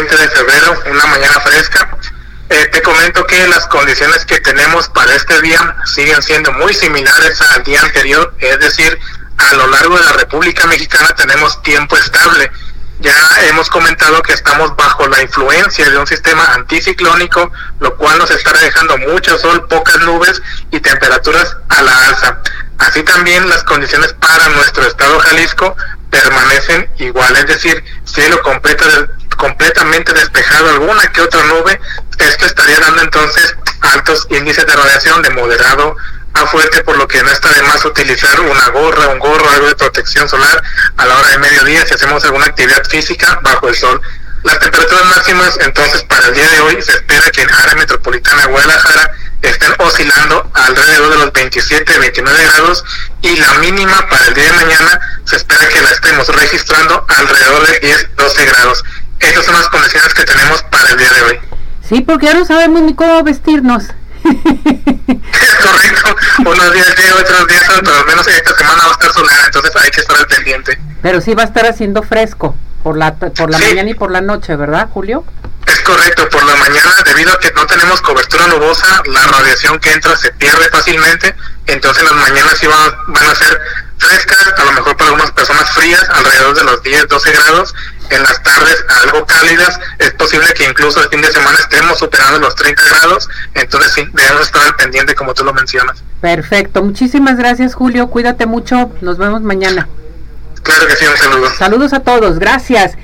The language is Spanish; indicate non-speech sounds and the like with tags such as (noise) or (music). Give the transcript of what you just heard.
20 de febrero, una mañana fresca. Eh, te comento que las condiciones que tenemos para este día siguen siendo muy similares al día anterior, es decir, a lo largo de la República Mexicana tenemos tiempo estable. Ya hemos comentado que estamos bajo la influencia de un sistema anticiclónico, lo cual nos está dejando mucho sol, pocas nubes y temperaturas a la alza. Así también las condiciones para nuestro estado Jalisco permanecen igual, es decir, cielo completo, completamente despejado, alguna que otra nube, esto estaría dando entonces altos índices de radiación de moderado a fuerte, por lo que no está de más utilizar una gorra, un gorro, algo de protección solar a la hora de mediodía si hacemos alguna actividad física bajo el sol. Las temperaturas máximas entonces para el día de hoy se espera que en área metropolitana Guadalajara estén oscilando alrededor de los 27, 29 grados y la mínima para el día de mañana se espera que la estemos registrando alrededor de 10, 12 grados. Estas son las condiciones que tenemos para el día de hoy. Sí, porque ya no sabemos ni cómo vestirnos. (laughs) Es correcto, unos días sí, otros días pero al menos esta semana va a estar soleada, entonces hay que estar al pendiente. Pero sí va a estar haciendo fresco por la por la Sí. mañana y por la noche, ¿verdad, Julio? Es correcto, por la mañana, debido a que no tenemos cobertura nubosa, la radiación que entra se pierde fácilmente, entonces las mañanas sí van, van a ser frescas, a lo mejor para algunas personas frías, alrededor de los 10, 12 grados, en las tardes algo cálidas, es posible que incluso el fin de semana estemos superando los 30 grados, entonces sí, debemos estar al pendiente como tú lo mencionas. Perfecto. Muchísimas gracias, Julio. Cuídate mucho. Nos vemos mañana. Claro que sí, un saludo. Saludos a todos. Gracias.